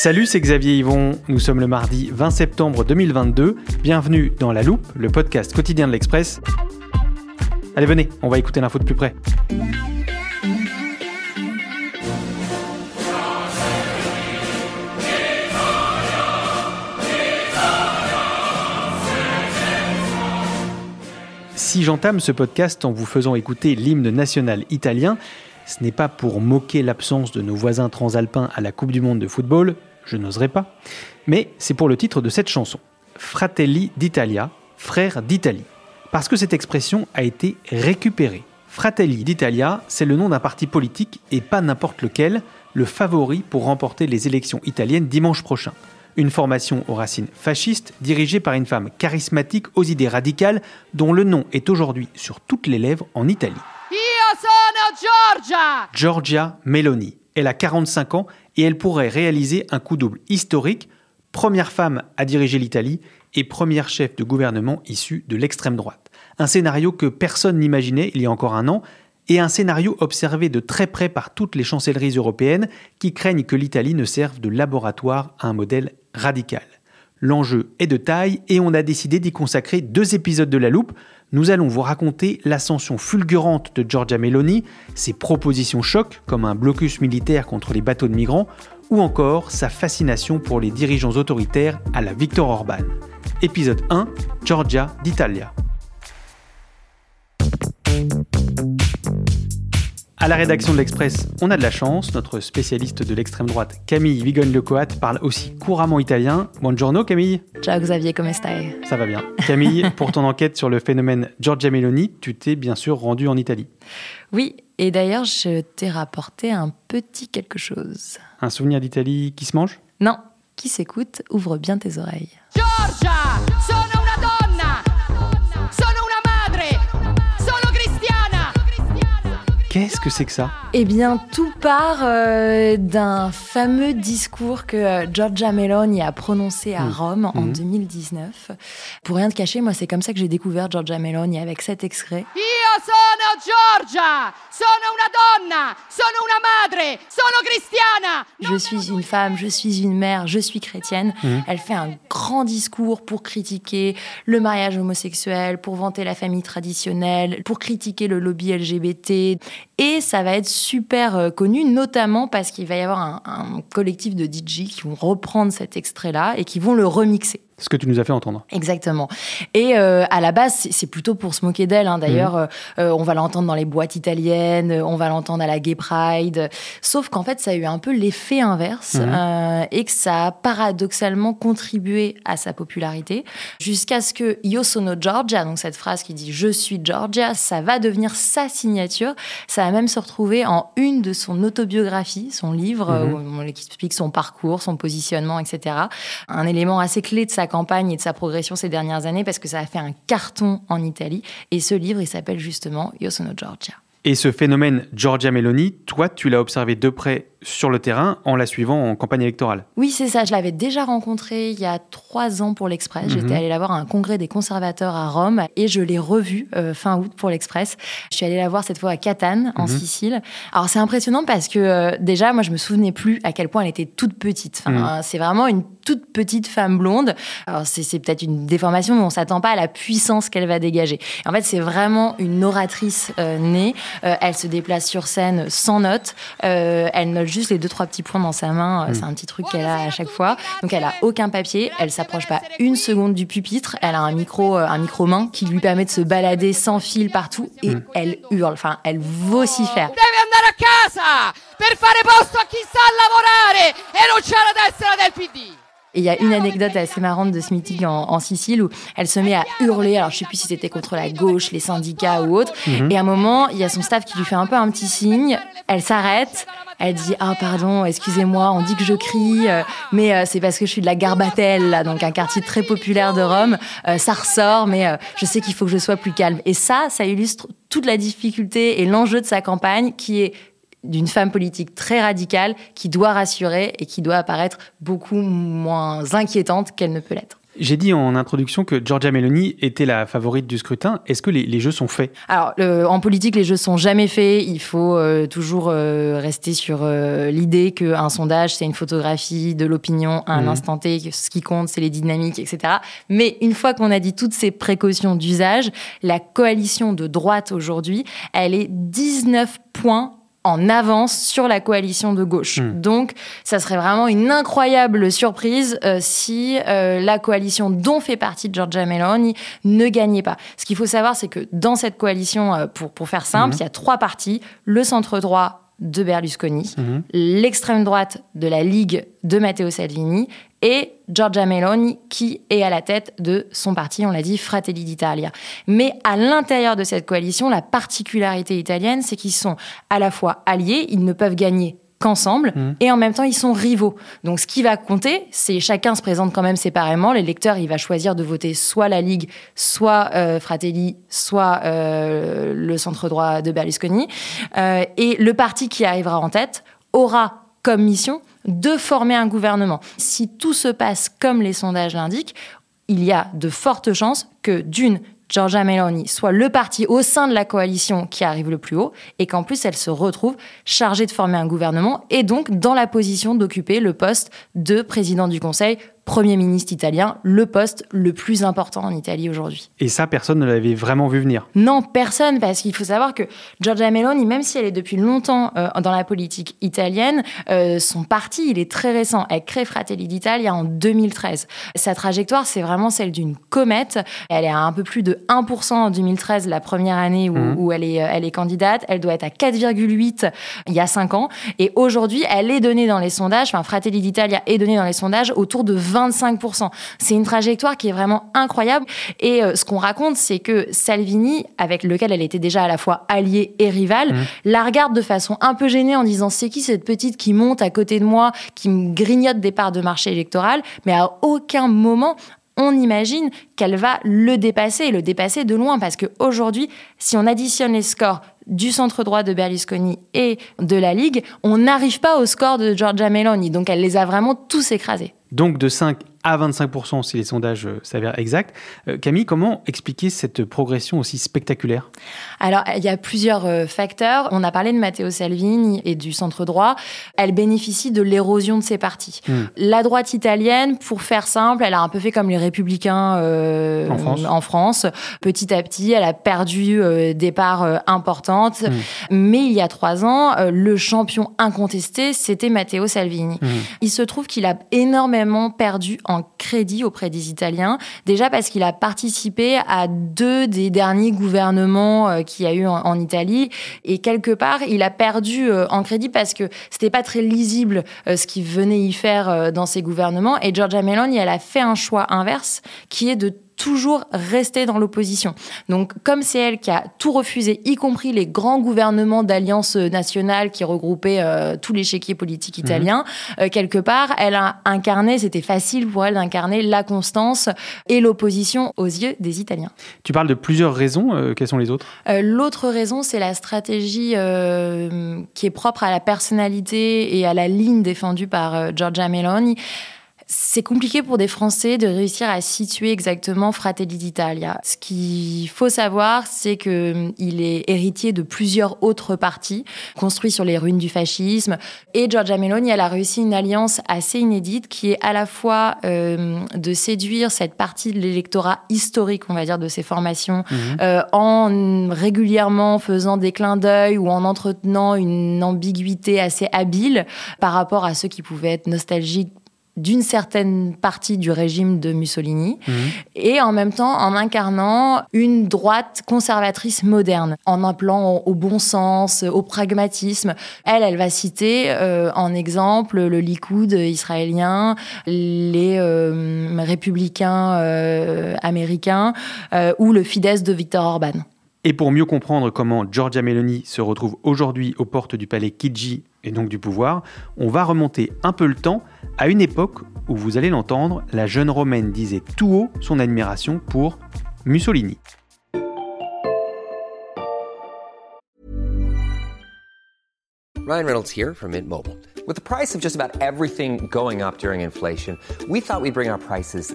Salut, c'est Xavier Yvon. Nous sommes le mardi 20 septembre 2022. Bienvenue dans La Loupe, le podcast quotidien de l'Express. Allez, venez, on va écouter l'info de plus près. Si j'entame ce podcast en vous faisant écouter l'hymne national italien, ce n'est pas pour moquer l'absence de nos voisins transalpins à la Coupe du Monde de football, je n'oserais pas, mais c'est pour le titre de cette chanson, Fratelli d'Italia, frères d'Italie, parce que cette expression a été récupérée. Fratelli d'Italia, c'est le nom d'un parti politique et pas n'importe lequel, le favori pour remporter les élections italiennes dimanche prochain. Une formation aux racines fascistes dirigée par une femme charismatique aux idées radicales dont le nom est aujourd'hui sur toutes les lèvres en Italie. Giorgia Meloni. Elle a 45 ans et elle pourrait réaliser un coup double historique, première femme à diriger l'Italie et première chef de gouvernement issue de l'extrême droite. Un scénario que personne n'imaginait il y a encore un an et un scénario observé de très près par toutes les chancelleries européennes qui craignent que l'Italie ne serve de laboratoire à un modèle radical. L'enjeu est de taille et on a décidé d'y consacrer deux épisodes de la loupe. Nous allons vous raconter l'ascension fulgurante de Giorgia Meloni, ses propositions chocs comme un blocus militaire contre les bateaux de migrants, ou encore sa fascination pour les dirigeants autoritaires à la Victor Orban. Épisode 1, Giorgia d'Italia. À la rédaction de l'Express, on a de la chance. Notre spécialiste de l'extrême droite, Camille Vigogne-Lecoat, parle aussi couramment italien. Buongiorno Camille. Ciao Xavier, come stai? Ça va bien. Camille, pour ton enquête sur le phénomène Giorgia Meloni, tu t'es bien sûr rendu en Italie. Oui, et d'ailleurs, je t'ai rapporté un petit quelque chose. Un souvenir d'Italie qui se mange? Non, qui s'écoute, ouvre bien tes oreilles. Giorgia! Qu'est-ce que c'est que ça? Eh bien, tout part euh, d'un fameux discours que euh, Giorgia Meloni a prononcé à Mhm. Rome en Mhm. 2019. Pour rien te cacher, moi, c'est comme ça que j'ai découvert Giorgia Meloni avec cet extrait. Io sono Giorgia! Sono una donna! Sono una madre! Sono cristiana! Je suis une femme, je suis une mère, je suis chrétienne. Mhm. Elle fait un grand discours pour critiquer le mariage homosexuel, pour vanter la famille traditionnelle, pour critiquer le lobby LGBT. Et ça va être super euh, connu, notamment parce qu'il va y avoir un, un collectif de DJ qui vont reprendre cet extrait-là et qui vont le remixer. Ce que tu nous as fait entendre. Exactement. Et euh, à la base, c'est- plutôt pour se moquer d'elle. hein. D'ailleurs, euh, euh, on va l'entendre dans les boîtes italiennes, on va l'entendre à la Gay Pride. Sauf qu'en fait, ça a eu un peu l'effet inverse Mhm. euh, et que ça a paradoxalement contribué à sa popularité jusqu'à ce que Io sono Georgia, donc cette phrase qui dit je suis Georgia, ça va devenir sa signature. Ça va même se retrouver en une de son autobiographie, son livre, Mhm. euh, où on explique son parcours, son positionnement, etc. Un élément assez clé de sa campagne et de sa progression ces dernières années parce que ça a fait un carton en Italie. Et ce livre, il s'appelle justement Io sono Georgia. Et ce phénomène Giorgia Meloni, toi, tu l'as observé de près sur le terrain en la suivant en campagne électorale. Oui, c'est ça. Je l'avais déjà rencontré il y a trois ans pour l'Express. Mhm. J'étais allée la voir à un congrès des conservateurs à Rome et je l'ai revue euh, fin août pour l'Express. Je suis allée la voir cette fois à Catane, en Mhm. Sicile. Alors c'est impressionnant parce que euh, déjà, moi, je me souvenais plus à quel point elle était toute petite. Enfin, Mhm. euh, C'est vraiment une toute petite femme blonde. Alors c'est c'est peut-être une déformation, mais on s'attend pas à la puissance qu'elle va dégager. En fait, c'est vraiment une oratrice euh, née. Euh, elle se déplace sur scène sans notes. Euh, elle note juste les deux trois petits points dans sa main. Euh. C'est un petit truc qu'elle a à chaque fois. Donc elle a aucun papier. Elle s'approche pas une seconde du pupitre. Elle a un micro, un micro main qui lui permet de se balader sans fil partout et Mm. elle hurle. Enfin, elle vocifère. Deve andare a casa per fare posto a chi sa lavorare e non c'è la destra del PD! Et il y a une anecdote assez marrante de ce meeting en, Sicile où elle se met à hurler. Alors, je sais plus si c'était contre la gauche, les syndicats ou autre. Mhm. Et à un moment, il y a son staff qui lui fait un peu un petit signe. Elle s'arrête. Elle dit ah pardon excusez-moi on dit que je crie euh, mais euh, c'est parce que je suis de la Garbatelle donc un quartier très populaire de Rome euh, ça ressort mais je sais qu'il faut que je sois plus calme et ça ça illustre toute la difficulté et l'enjeu de sa campagne qui est d'une femme politique très radicale qui doit rassurer et qui doit apparaître beaucoup moins inquiétante qu'elle ne peut l'être. J'ai dit en introduction que Giorgia Meloni était la favorite du scrutin. Est-ce que les, jeux sont faits? Alors, en politique, les jeux sont jamais faits. Il faut euh, toujours euh, rester sur euh, l'idée qu'un sondage, c'est une photographie de l'opinion à un mmh. instant T. Que ce qui compte, c'est les dynamiques, etc. Mais une fois qu'on a dit toutes ces précautions d'usage, la coalition de droite aujourd'hui, elle est 19 points en avance sur la coalition de gauche. Hmm. Donc, ça serait vraiment une incroyable surprise euh, si euh, la coalition dont fait partie Giorgia Meloni ne gagnait pas. Ce qu'il faut savoir, c'est que dans cette coalition, euh, pour, pour faire simple, hmm. il y a trois partis, le centre droit de Berlusconi, hmm. l'extrême droite de la Ligue de Matteo Salvini et Giorgia Meloni qui est à la tête de son parti, on l'a dit, Fratelli d'Italia. Mais à l'intérieur de cette coalition, la particularité italienne, c'est qu'ils sont à la fois alliés, ils ne peuvent gagner qu'ensemble mmh. et en même temps ils sont rivaux. Donc ce qui va compter, c'est chacun se présente quand même séparément. L'électeur il va choisir de voter soit la Ligue, soit euh, Fratelli, soit euh, le centre droit de Berlusconi. Euh, et le parti qui arrivera en tête aura comme mission de former un gouvernement. Si tout se passe comme les sondages l'indiquent, il y a de fortes chances que d'une, Giorgia Meloni soit le parti au sein de la coalition qui arrive le plus haut et qu'en plus elle se retrouve chargée de former un gouvernement et donc dans la position d'occuper le poste de président du Conseil Premier ministre italien, le poste le plus important en Italie aujourd'hui. Et ça, personne ne l'avait vraiment vu venir Non, personne, parce qu'il faut savoir que Giorgia Meloni, même si elle est depuis longtemps euh, dans la politique italienne, euh, son parti, il est très récent. Elle crée Fratelli d'Italia en 2013. Sa trajectoire, c'est vraiment celle d'une comète. Elle est à un peu plus de 1% en 2013, la première année où, mmh. où elle, est, euh, elle est candidate. Elle doit être à 4,8 il y a 5 ans. Et aujourd'hui, elle est donnée dans les sondages, enfin Fratelli d'Italia est donnée dans les sondages autour de 20 25%. C'est une trajectoire qui est vraiment incroyable. Et euh, ce qu'on raconte, c'est que Salvini, avec lequel elle était déjà à la fois alliée et rivale, mmh. la regarde de façon un peu gênée en disant c'est qui cette petite qui monte à côté de moi, qui me grignote des parts de marché électoral, mais à aucun moment on imagine qu'elle va le dépasser, et le dépasser de loin, parce qu'aujourd'hui, si on additionne les scores du centre droit de Berlusconi et de la Ligue, on n'arrive pas au score de Giorgia Meloni. Donc elle les a vraiment tous écrasés. Donc de 5 à 25% si les sondages euh, s'avèrent exacts. Euh, Camille, comment expliquer cette progression aussi spectaculaire? Alors, il y a plusieurs euh, facteurs. On a parlé de Matteo Salvini et du centre droit. Elle bénéficie de l'érosion de ses partis. Hmm. La droite italienne, pour faire simple, elle a un peu fait comme les républicains en, France. Petit à petit, elle a perdu des parts importantes. Hmm. Mais il y a trois ans, le champion incontesté, c'était Matteo Salvini. Hmm. Il se trouve qu'il a énormément perdu en crédit auprès des Italiens. Déjà parce qu'il a participé à deux des derniers gouvernements euh, qu'il y a eu en, Italie. Et quelque part, il a perdu euh, en crédit parce que c'était pas très lisible euh, ce qu'il venait y faire dans ses gouvernements. Et Giorgia Meloni, elle a fait un choix inverse qui est de toujours rester dans l'opposition. Donc, comme c'est elle qui a tout refusé, y compris les grands gouvernements d'alliance nationale qui regroupaient euh, tous les chéquiers politiques mhm. italiens, euh, quelque part, elle a incarné, c'était facile pour elle d'incarner la constance et l'opposition aux yeux des Italiens. Tu parles de plusieurs raisons, euh, quelles sont les autres? L'autre raison, c'est la stratégie qui est propre à la personnalité et à la ligne défendue par Giorgia Meloni. C'est compliqué pour des Français de réussir à situer exactement Fratelli d'Italia. Ce qu'il faut savoir, c'est qu'il hum, est héritier de plusieurs autres partis construits sur les ruines du fascisme. Et Giorgia Meloni, elle a réussi une alliance assez inédite qui est à la fois euh, de séduire cette partie de l'électorat historique, on va dire, de ces formations, mhm. euh, en régulièrement faisant des clins d'œil ou en entretenant une ambiguïté assez habile par rapport à ceux qui pouvaient être nostalgiques d'une certaine partie du régime de Mussolini Mhm. et en même temps en incarnant une droite conservatrice moderne, en appelant au, bon sens, au pragmatisme. Elle, elle va citer euh, en exemple le Likoud israélien, les euh, républicains euh, américains euh, ou le Fidesz de Viktor Orban. Et pour mieux comprendre comment Giorgia Meloni se retrouve aujourd'hui aux portes du palais Kidji et donc du pouvoir, on va remonter un peu le temps à une époque où vous allez l'entendre, la jeune romaine disait tout haut son admiration pour Mussolini. Ryan Reynolds here from Mint Mobile. With the price of just about everything going up during inflation, we thought we'd bring our prices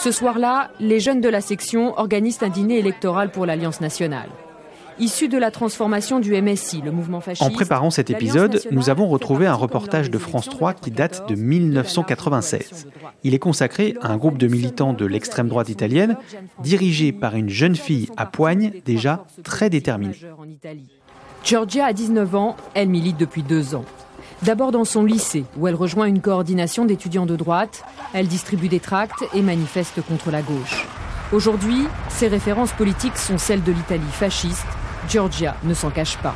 Ce soir-là, les jeunes de la section organisent un dîner électoral pour l'Alliance nationale. Issu de la transformation du MSI, le mouvement fasciste. En préparant cet épisode, nous avons retrouvé un reportage de France élections 3 qui date de 2014, 1996. Il est consacré à un groupe de militants de l'extrême droite italienne, dirigé par une jeune fille à poigne déjà très déterminée. Georgia a 19 ans, elle milite depuis deux ans. D'abord dans son lycée, où elle rejoint une coordination d'étudiants de droite, elle distribue des tracts et manifeste contre la gauche. Aujourd'hui, ses références politiques sont celles de l'Italie fasciste. Georgia ne s'en cache pas.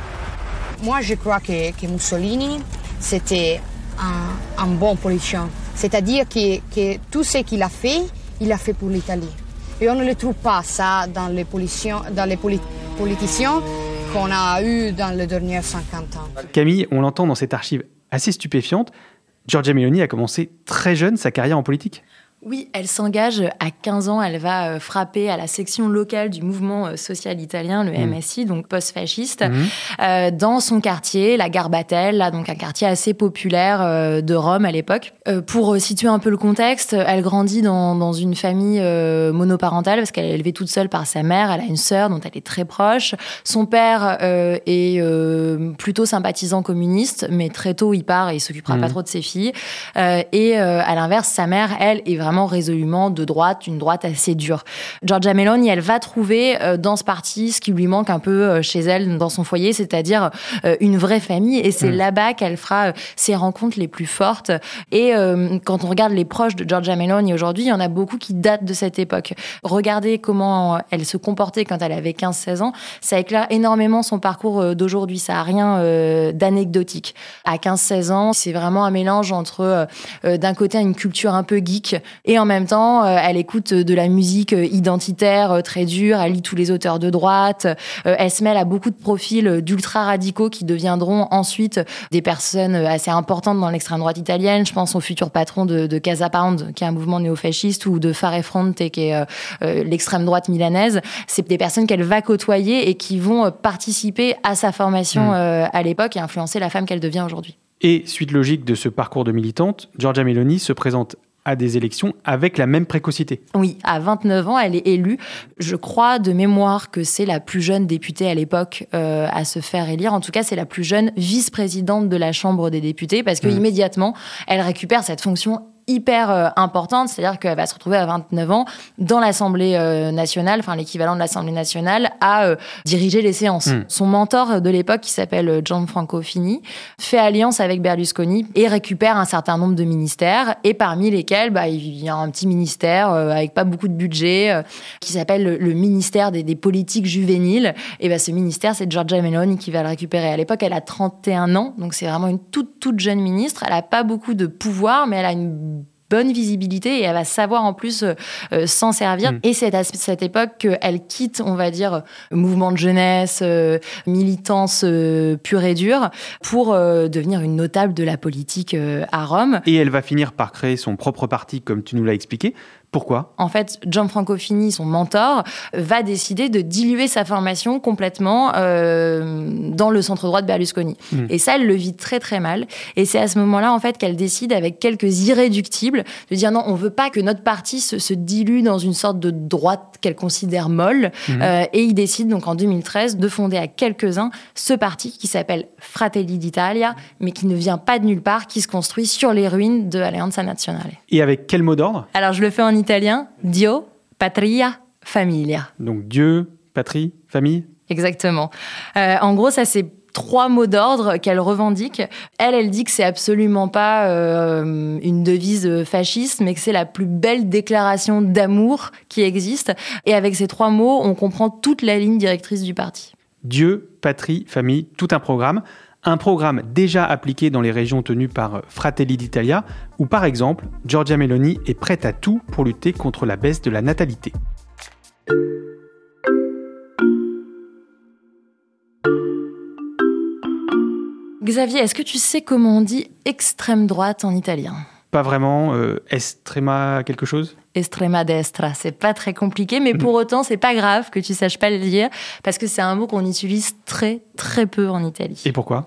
Moi, je crois que, que Mussolini, c'était un, un bon politicien. C'est-à-dire que, que tout ce qu'il a fait, il a fait pour l'Italie. Et on ne le trouve pas ça dans les, politiciens, dans les poli- politiciens qu'on a eu dans les derniers 50 ans. Camille, on l'entend dans cette archive assez stupéfiante, Giorgia Meloni a commencé très jeune sa carrière en politique. Oui, elle s'engage à 15 ans, elle va euh, frapper à la section locale du mouvement euh, social italien, le Mm. MSI, donc post-fasciste, Mhm. euh, dans son quartier, la Garbatelle, là, donc un quartier assez populaire euh, de Rome à l'époque. Euh, pour situer un peu le contexte, elle grandit dans, dans une famille monoparentale parce qu'elle est élevée toute seule par sa mère, elle a une sœur dont elle est très proche. Son père est plutôt sympathisant communiste, mais très tôt il part et il s'occupera pas trop de ses filles. Et à l'inverse, sa mère, elle, est vraiment résolument de droite, une droite assez dure. Giorgia Meloni, elle va trouver euh, dans ce parti ce qui lui manque un peu euh, chez elle, dans son foyer, c'est-à-dire euh, une vraie famille. Et c'est Mm. là-bas qu'elle fera ses rencontres les plus fortes. Et quand on regarde les proches de Giorgia Meloni aujourd'hui, il y en a beaucoup qui datent de cette époque. Regardez comment elle se comportait quand elle avait 15-16 ans. Ça éclaire énormément son parcours d'aujourd'hui. Ça a rien d'anecdotique. À 15-16 ans, c'est vraiment un mélange entre d'un côté une culture un peu geek et en même temps euh, elle écoute de la musique euh, identitaire euh, très dure, elle lit tous les auteurs de droite, elle se mêle à beaucoup de profils euh, d'ultra radicaux qui deviendront ensuite des personnes assez importantes dans l'extrême droite italienne. Je pense au futur patron de, de Casa Pound, qui est un mouvement néofasciste, ou de Fare Fronte, qui est euh, l'extrême droite milanaise. C'est des personnes qu'elle va côtoyer et qui vont participer à sa formation Mm. euh, à l'époque et influencer la femme qu'elle devient aujourd'hui. Et suite logique de ce parcours de militante, Giorgia Meloni se présente à des élections avec la même précocité. Oui, à 29 ans, elle est élue. Je crois de mémoire que c'est la plus jeune députée à l'époque euh, à se faire élire. En tout cas, c'est la plus jeune vice-présidente de la Chambre des députés parce que Mhm. immédiatement, elle récupère cette fonction hyper euh, importante, c'est-à-dire qu'elle va se retrouver à 29 ans dans l'Assemblée euh, nationale, enfin l'équivalent de l'Assemblée nationale, à euh, diriger les séances. Mm. Son mentor de l'époque, qui s'appelle Gianfranco Fini, fait alliance avec Berlusconi et récupère un certain nombre de ministères, et parmi lesquels bah, il y a un petit ministère euh, avec pas beaucoup de budget euh, qui s'appelle le, le ministère des, des politiques juvéniles. Et bah, ce ministère, c'est Giorgia Meloni qui va le récupérer. À l'époque, elle a 31 ans, donc c'est vraiment une toute toute jeune ministre. Elle a pas beaucoup de pouvoir, mais elle a une bonne visibilité et elle va savoir en plus euh, euh, s'en servir. Mm. Et c'est à cette époque qu'elle quitte, on va dire, le mouvement de jeunesse, euh, militance euh, pure et dure, pour euh, devenir une notable de la politique euh, à Rome. Et elle va finir par créer son propre parti, comme tu nous l'as expliqué. Pourquoi? En fait, Gianfranco Fini, son mentor, va décider de diluer sa formation complètement euh, dans le centre droit de Berlusconi. Mm. Et ça, elle le vit très très mal. Et c'est à ce moment-là, en fait, qu'elle décide, avec quelques irréductibles, de dire non, on veut pas que notre parti se, se dilue dans une sorte de droite qu'elle considère molle. Mhm. Euh, et il décide donc en 2013 de fonder à quelques-uns ce parti qui s'appelle Fratelli d'Italia, mais qui ne vient pas de nulle part, qui se construit sur les ruines de Alleanza Nazionale. Et avec quel mot d'ordre? Alors je le fais en italien. Dio, patria, famiglia. Donc Dieu, patrie, famille Exactement. Euh, en gros, ça c'est trois mots d'ordre qu'elle revendique. Elle, elle dit que c'est absolument pas euh, une devise fasciste, mais que c'est la plus belle déclaration d'amour qui existe. Et avec ces trois mots, on comprend toute la ligne directrice du parti. Dieu, patrie, famille, tout un programme. Un programme déjà appliqué dans les régions tenues par Fratelli d'Italia, où par exemple, Giorgia Meloni est prête à tout pour lutter contre la baisse de la natalité. Xavier, est-ce que tu sais comment on dit extrême droite en italien? Pas vraiment, euh, estrema quelque chose? Estrema destra, c'est pas très compliqué, mais pour autant, c'est pas grave que tu saches pas le dire, parce que c'est un mot qu'on utilise très, très peu en Italie. Et pourquoi?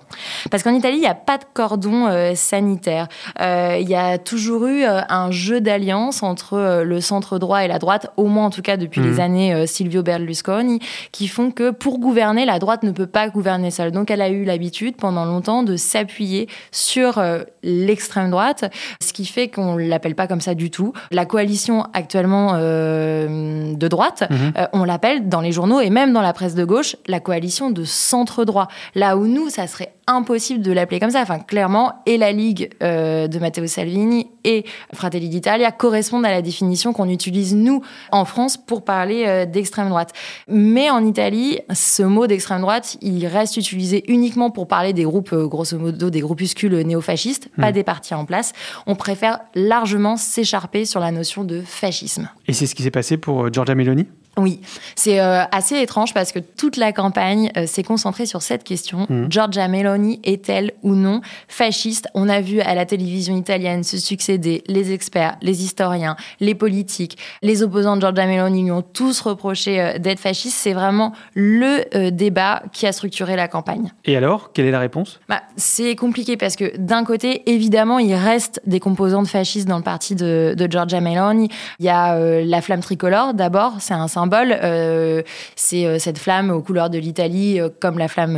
Parce qu'en Italie, il n'y a pas de cordon euh, sanitaire. Euh, Il y a toujours eu euh, un jeu d'alliance entre le centre droit et la droite, au moins en tout cas depuis les années euh, Silvio Berlusconi, qui font que pour gouverner, la droite ne peut pas gouverner seule. Donc elle a eu l'habitude pendant longtemps de s'appuyer sur l'extrême droite, ce qui fait qu'on l'appelle pas comme ça du tout. La coalition actuellement euh, de droite, Mhm. euh, on l'appelle dans les journaux et même dans la presse de gauche la coalition de centre droit. Là où nous, ça serait impossible de l'appeler comme ça. Enfin, clairement, et la Ligue euh, de Matteo Salvini et Fratelli d'Italia correspondent à la définition qu'on utilise, nous, en France, pour parler euh, d'extrême droite. Mais en Italie, ce mot d'extrême droite, il reste utilisé uniquement pour parler des groupes, euh, grosso modo, des groupuscules néofascistes, pas Mhm. des partis en place. On préfère largement s'écharper sur la notion de fascisme. Et c'est ce qui s'est passé pour Giorgia Meloni? Oui, c'est euh, assez étrange parce que toute la campagne euh, s'est concentrée sur cette question. Mhm. Giorgia Meloni est-elle ou non fasciste? On a vu à la télévision italienne se succéder les experts, les historiens, les politiques, les opposants de Giorgia Meloni lui ont tous reproché euh, d'être fasciste. C'est vraiment le débat qui a structuré la campagne. Et alors, quelle est la réponse? Bah, c'est compliqué parce que d'un côté, évidemment, il reste des composantes fascistes dans le parti de, de Giorgia Meloni. Il y a la flamme tricolore, d'abord, c'est un symbole. Euh, c'est euh, cette flamme aux couleurs de l'Italie, euh, comme la flamme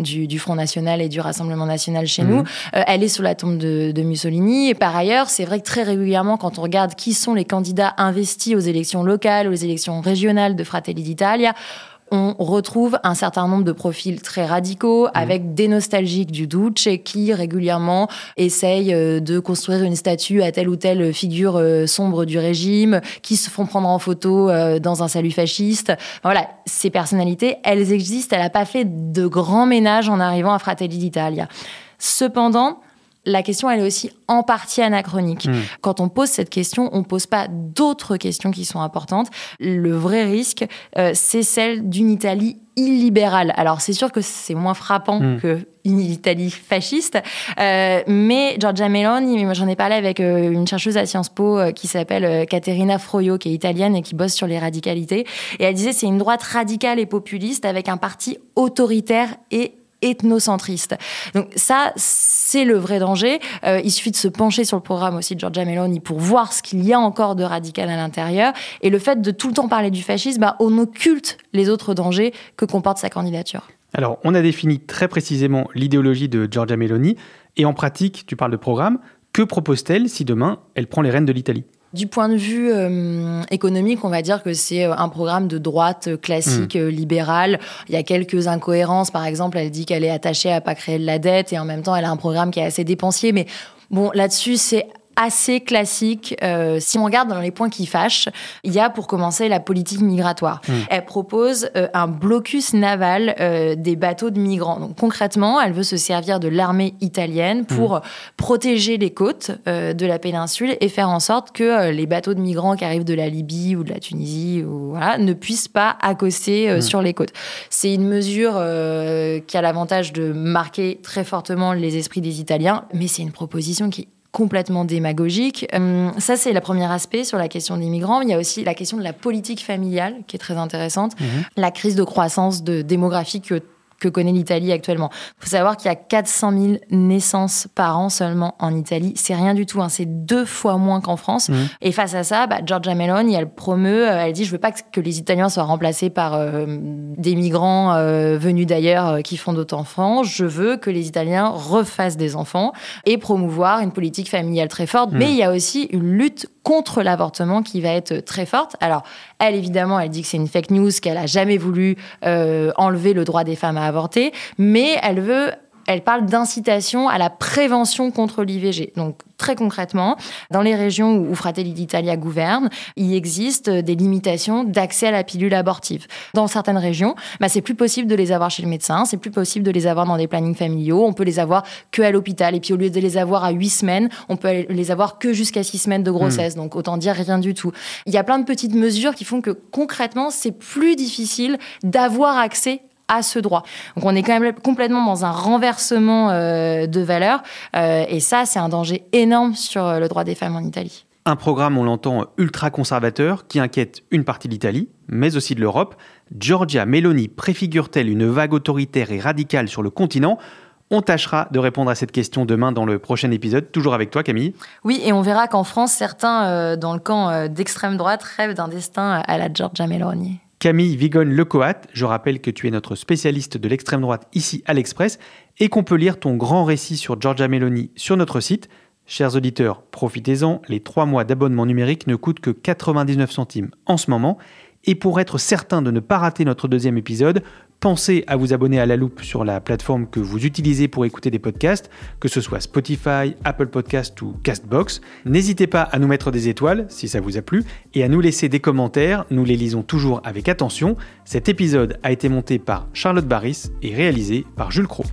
du, du Front National et du Rassemblement National chez Mhm. nous. Elle est sur la tombe de, de Mussolini. Et par ailleurs, c'est vrai que très régulièrement, quand on regarde qui sont les candidats investis aux élections locales, aux élections régionales de Fratelli d'Italia, on retrouve un certain nombre de profils très radicaux avec des nostalgiques du Duce qui régulièrement essayent euh, de construire une statue à telle ou telle figure euh, sombre du régime, qui se font prendre en photo euh, dans un salut fasciste. Enfin, Voilà, ces personnalités, elles existent. Elle n'a pas fait de grand ménage en arrivant à Fratelli d'Italia. Cependant, la question, elle est aussi en partie anachronique. Mm. Quand on pose cette question, on pose pas d'autres questions qui sont importantes. Le vrai risque, euh, c'est celle d'une Italie illibérale. Alors, c'est sûr que c'est moins frappant Mm. que une Italie fasciste, euh, mais Giorgia Meloni, moi j'en ai parlé avec euh, une chercheuse à Sciences Po euh, qui s'appelle Caterina Froio, qui est italienne et qui bosse sur les radicalités, et elle disait c'est une droite radicale et populiste avec un parti autoritaire et ethnocentriste. Donc ça, c'est le vrai danger. Euh, il suffit de se pencher sur le programme aussi de Giorgia Meloni pour voir ce qu'il y a encore de radical à l'intérieur. Et le fait de tout le temps parler du fascisme, bah, on occulte les autres dangers que comporte sa candidature. Alors, on a défini très précisément l'idéologie de Giorgia Meloni, et en pratique, tu parles de programme, que propose-t-elle si demain elle prend les rênes de l'Italie? Du point de vue euh, économique, on va dire que c'est euh, un programme de droite euh, classique, euh, libéral. Il y a quelques incohérences. Par exemple, elle dit qu'elle est attachée à pas créer de la dette et en même temps, elle a un programme qui est assez dépensier. Mais bon, là-dessus, c'est assez classique. Euh, si on regarde dans les points qui fâchent, il y a pour commencer la politique migratoire. Mm. Elle propose euh, un blocus naval euh, des bateaux de migrants. Donc concrètement, elle veut se servir de l'armée italienne pour protéger les côtes euh, de la péninsule et faire en sorte que euh, les bateaux de migrants qui arrivent de la Libye ou de la Tunisie ou voilà, ne puissent pas accoster euh, Mm. sur les côtes. C'est une mesure euh, qui a l'avantage de marquer très fortement les esprits des Italiens, mais c'est une proposition qui est complètement démagogique. Euh, ça, c'est le premier aspect sur la question des migrants. Il y a aussi la question de la politique familiale qui est très intéressante. Mhm. La crise de croissance de démographie que que connaît l'Italie actuellement. Il faut savoir qu'il y a 400 000 naissances par an seulement en Italie. C'est rien du tout, hein. c'est deux fois moins qu'en France. Mmh. Et face à ça, bah, Giorgia Meloni, elle promeut, euh, elle dit, je veux pas que les Italiens soient remplacés par euh, des migrants euh, venus d'ailleurs qui font d'autres enfants. Je veux que les Italiens refassent des enfants et promouvoir une politique familiale très forte. Mmh. Mais il y a aussi une lutte contre l'avortement qui va être très forte. Alors, elle, évidemment, elle dit que c'est une fake news, qu'elle a jamais voulu enlever le droit des femmes à avorter, mais elle veut elle parle d'incitation à la prévention contre l'IVG. Donc très concrètement, dans les régions où Fratelli d'Italia gouverne, il existe des limitations d'accès à la pilule abortive. Dans certaines régions, bah, c'est plus possible de les avoir chez le médecin, c'est plus possible de les avoir dans des plannings familiaux, on peut les avoir que à l'hôpital. Et puis au lieu de les avoir à huit semaines, on peut les avoir que jusqu'à six semaines de grossesse. Hmm. Donc autant dire rien du tout. Il y a plein de petites mesures qui font que concrètement, c'est plus difficile d'avoir accès à ce droit. Donc on est quand même complètement dans un renversement euh, de valeurs euh, et ça c'est un danger énorme sur euh, le droit des femmes en Italie. Un programme, on l'entend, ultra conservateur qui inquiète une partie de l'Italie, mais aussi de l'Europe. Giorgia Meloni préfigure-t-elle une vague autoritaire et radicale sur le continent? On tâchera de répondre à cette question demain dans le prochain épisode, toujours avec toi Camille. Oui, et on verra qu'en France, certains dans le camp d'extrême droite rêvent d'un destin à la Giorgia Meloni. Camille Vigonne-Lecoat, je rappelle que tu es notre spécialiste de l'extrême droite ici à l'Express et qu'on peut lire ton grand récit sur Georgia Meloni sur notre site. Chers auditeurs, profitez-en, les trois mois d'abonnement numérique ne coûtent que 99 centimes en ce moment. Et pour être certain de ne pas rater notre deuxième épisode, Pensez à vous abonner à La Loupe sur la plateforme que vous utilisez pour écouter des podcasts, que ce soit Spotify, Apple Podcast ou Castbox. N'hésitez pas à nous mettre des étoiles si ça vous a plu et à nous laisser des commentaires, nous les lisons toujours avec attention. Cet épisode a été monté par Charlotte Barris et réalisé par Jules Cros.